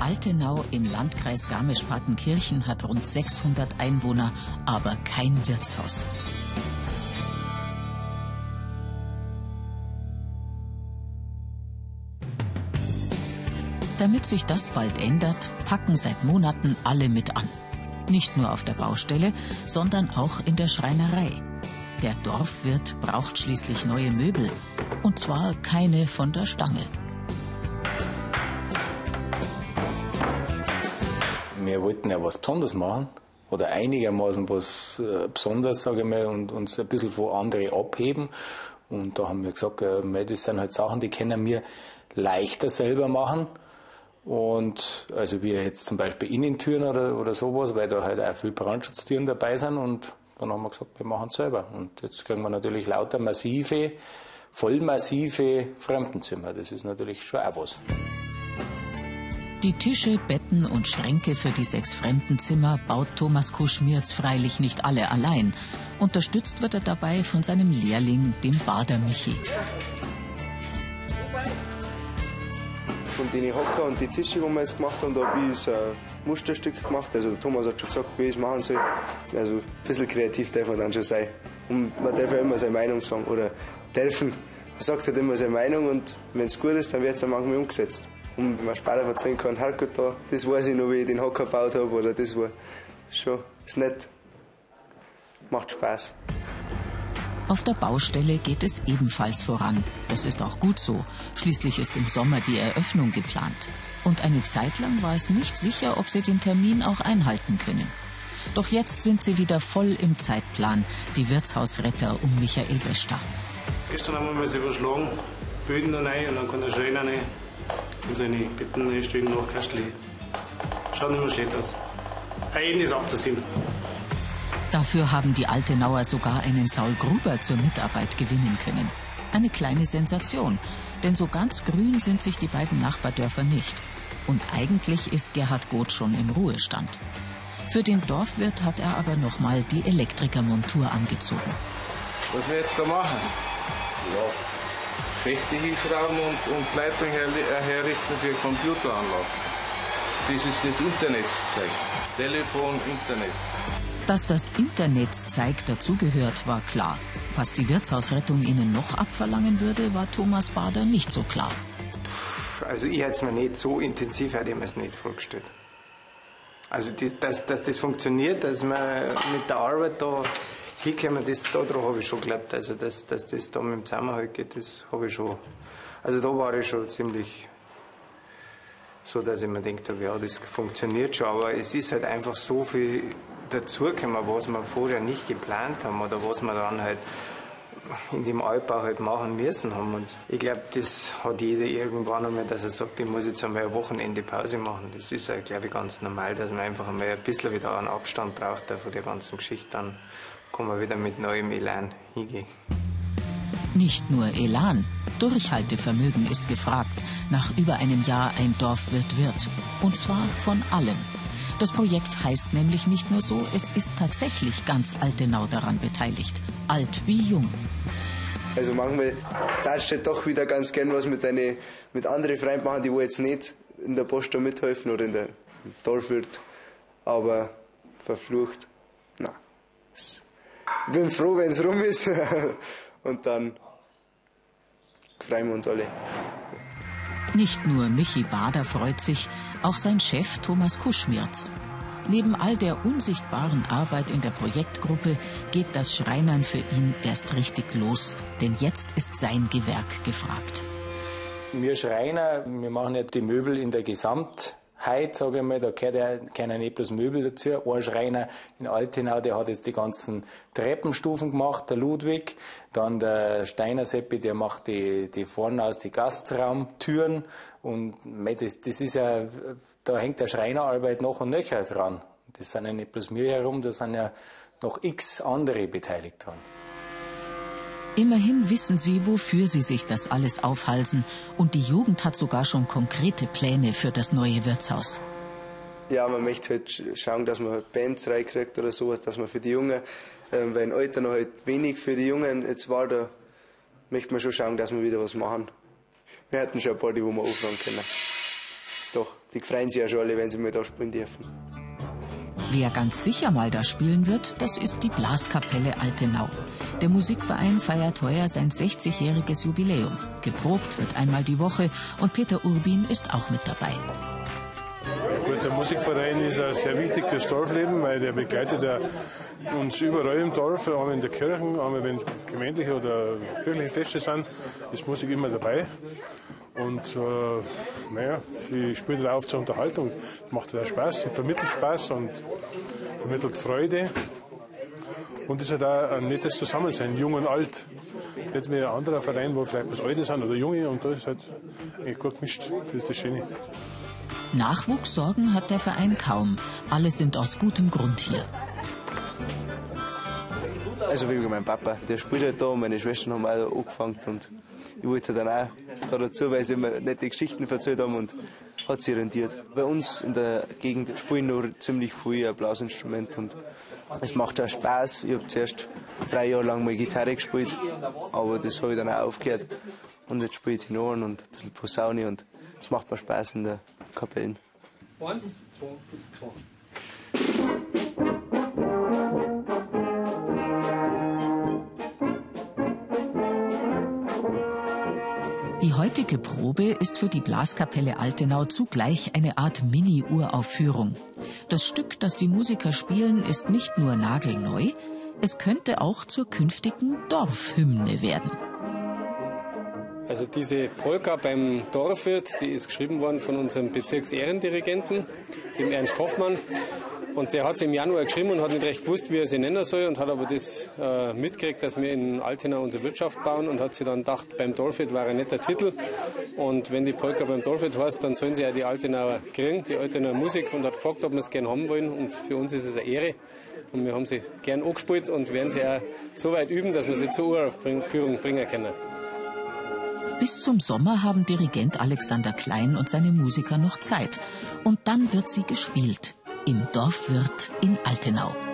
Altenau im Landkreis Garmisch-Partenkirchen hat rund 600 Einwohner, aber kein Wirtshaus. Damit sich das bald ändert, packen seit Monaten alle mit an. Nicht nur auf der Baustelle, sondern auch in der Schreinerei. Der Dorfwirt braucht schließlich neue Möbel. Und zwar keine von der Stange. Wir wollten ja was Besonderes machen oder einigermaßen was äh, Besonderes, sage ich mal, und uns ein bisschen von anderen abheben. Und da haben wir gesagt, äh, das sind halt Sachen, die können wir leichter selber machen. Und also wie jetzt zum Beispiel Innentüren oder, oder sowas, weil da halt auch viel Brandschutztüren dabei sind. Und dann haben wir gesagt, wir machen es selber. Und jetzt kriegen wir natürlich lauter massive, vollmassive Fremdenzimmer. Das ist natürlich schon auch was. Die Tische, Betten und Schränke für die sechs Fremdenzimmer baut Thomas Kuschmirz freilich nicht alle allein. Unterstützt wird er dabei von seinem Lehrling, dem Bader Michi. von den Hocker und die Tische, die wir jetzt gemacht haben, da habe ich ein Musterstück gemacht. Also Thomas hat schon gesagt, wie ich es machen soll. Also ein bisschen kreativ darf man dann schon sein. Und man darf ja immer seine Meinung sagen. Oder dürfen. Man sagt halt immer seine Meinung und wenn es gut ist, dann wird es auch manchmal umgesetzt. Und wenn man später erzählen kann, halt gut da, das weiß ich noch, wie ich den Hocker gebaut habe. Oder das war schon, ist nett. Macht Spaß. Auf der Baustelle geht es ebenfalls voran. Das ist auch gut so. Schließlich ist im Sommer die Eröffnung geplant. Und eine Zeit lang war es nicht sicher, ob sie den Termin auch einhalten können. Doch jetzt sind sie wieder voll im Zeitplan, die Wirtshausretter um Michael Bester. Gestern haben wir sie überschlagen, Böden da rein und dann kann der Schreiner rein und seine Betten reinstellen nach Kastli. Schaut nicht mehr schlecht aus. Ein ist abzusehen. Dafür haben die Altenauer sogar einen Saul Gruber zur Mitarbeit gewinnen können. Eine kleine Sensation, denn so ganz grün sind sich die beiden Nachbardörfer nicht. Und eigentlich ist Gerhard Goth schon im Ruhestand. Für den Dorfwirt hat er aber nochmal die Elektrikermontur angezogen. Was wir jetzt da machen? Ja, Hinschrauben und, und Leitung her, herrichten für Computeranlage. Das ist das Internetzeug. Telefon, Internet. Dass das Internetzeig dazugehört, war klar. Was die Wirtshausrettung ihnen noch abverlangen würde, war Thomas Bader nicht so klar. Also ich hätte es mir nicht so intensiv, hätte ich mir es nicht vorgestellt. Also das, dass, dass das funktioniert, dass wir mit der Arbeit da hinkommen, das, daran habe ich schon geglaubt. Also dass, dass das da mit dem Zusammenhalt geht, das habe ich schon. Also da war ich schon ziemlich so, dass ich mir gedacht habe, ja, das funktioniert schon. Aber es ist halt einfach so viel dazugekommen, was wir vorher nicht geplant haben oder was wir dann halt in dem Altbau halt machen müssen haben. Und ich glaube, das hat jeder irgendwann einmal, dass er sagt, ich muss jetzt einmal ein Wochenende Pause machen. Das ist ja, glaube ich, ganz normal, dass man einfach einmal ein bisschen wieder einen Abstand braucht von der ganzen Geschichte. Dann kann man wieder mit neuem Elan hingehen. Nicht nur Elan, Durchhaltevermögen ist gefragt. Nach über einem Jahr ein Dorf wird wird. Und zwar von allen. Das Projekt heißt nämlich nicht nur so, es ist tatsächlich ganz Altenau daran beteiligt. Alt wie jung. Also manchmal da steht doch wieder ganz gern was mit, deine, mit anderen Freunden machen, die wo jetzt nicht in der Post mithelfen oder in der Dorfwirt. Aber verflucht, na. Ich bin froh, wenn es rum ist. Und dann freuen wir uns alle. Nicht nur Michi Bader freut sich, auch sein Chef Thomas Kuschmirz. Neben all der unsichtbaren Arbeit in der Projektgruppe geht das Schreinern für ihn erst richtig los, denn jetzt ist sein Gewerk gefragt. Wir Schreiner, wir machen ja die Möbel in der Gesamt Heute, sage ich mal, da gehört ja keiner nicht bloß Möbel dazu. Ein Schreiner in Altenau, der hat jetzt die ganzen Treppenstufen gemacht, der Ludwig. Dann der Steiner Seppi, der macht die, die vorne aus die Gastraumtüren. Und das, das ist ja, da hängt der Schreinerarbeit noch und nöcher dran. Das sind ja nicht bloß mir herum, da sind ja noch x andere beteiligt dran. Immerhin wissen sie, wofür sie sich das alles aufhalsen. Und die Jugend hat sogar schon konkrete Pläne für das neue Wirtshaus. Ja, man möchte halt schauen, dass man Bands reinkriegt oder sowas, dass man für die Jungen, ähm, weil im Alter noch halt wenig für die Jungen jetzt war, da möchte man schon schauen, dass wir wieder was machen. Wir hätten schon ein paar, die wir auffangen können. doch, die freuen sich ja schon alle, wenn sie mal da spielen dürfen. Wer ganz sicher mal da spielen wird, das ist die Blaskapelle Altenau. Der Musikverein feiert heuer sein 60-jähriges Jubiläum. Geprobt wird einmal die Woche und Peter Urbin ist auch mit dabei. Gut, der Musikverein ist sehr wichtig fürs Dorfleben, weil der begleitet ja uns überall im Dorf, einmal in der Kirche, einmal wenn gemeindliche oder kirchliche Feste sind, ist Musik immer dabei. Und äh, naja, sie spielt auch zur Unterhaltung, macht auch Spaß, sie vermittelt Spaß und vermittelt Freude. Und es ist halt auch ein nettes Zusammensein, jung und alt. Nicht wie ein anderer Verein, wo vielleicht was Alte sind oder Junge und da ist halt eigentlich gut gemischt. Das ist das Schöne. Nachwuchssorgen hat der Verein kaum. Alle sind aus gutem Grund hier. Also wie mein Papa, der spielt halt da und meine Schwestern haben auch angefangen und ich wollte dann auch da dazu, weil sie immer nette Geschichten erzählt haben und hat sich rentiert. Bei uns in der Gegend spielen noch ziemlich viele Blasinstrumente und es macht auch Spaß. Ich habe zuerst drei Jahre lang mal Gitarre gespielt, aber das habe ich dann auch aufgehört und jetzt spiele ich Tenoren und ein bisschen Posaune und es macht mir Spaß in der Kapellen. Eins, zwei, zwei. Die heutige Probe ist für die Blaskapelle Altenau zugleich eine Art Mini-Uraufführung. Das Stück, das die Musiker spielen, ist nicht nur nagelneu, es könnte auch zur künftigen Dorfhymne werden. Also diese Polka beim Dorfwirt, die ist geschrieben worden von unserem Bezirksehrendirigenten, dem Ernst Hoffmann. Und der hat sie im Januar geschrieben und hat nicht recht gewusst, wie er sie nennen soll und hat aber das äh, mitgekriegt, dass wir in Altena unsere Wirtschaft bauen und hat sich dann gedacht, beim Dorfwirt war ein netter Titel. Und wenn die Polka beim Dorfwirt heißt, dann sollen sie ja die Altenauer kriegen, die Altenauer Musik und hat gefragt, ob wir es gerne haben wollen. Und für uns ist es eine Ehre. Und wir haben sie gern angespielt und werden sie auch so weit üben, dass wir sie zur Uraufführung bringen können. Bis zum Sommer haben Dirigent Alexander Klein und seine Musiker noch Zeit. Und dann wird sie gespielt im Dorfwirt in Altenau.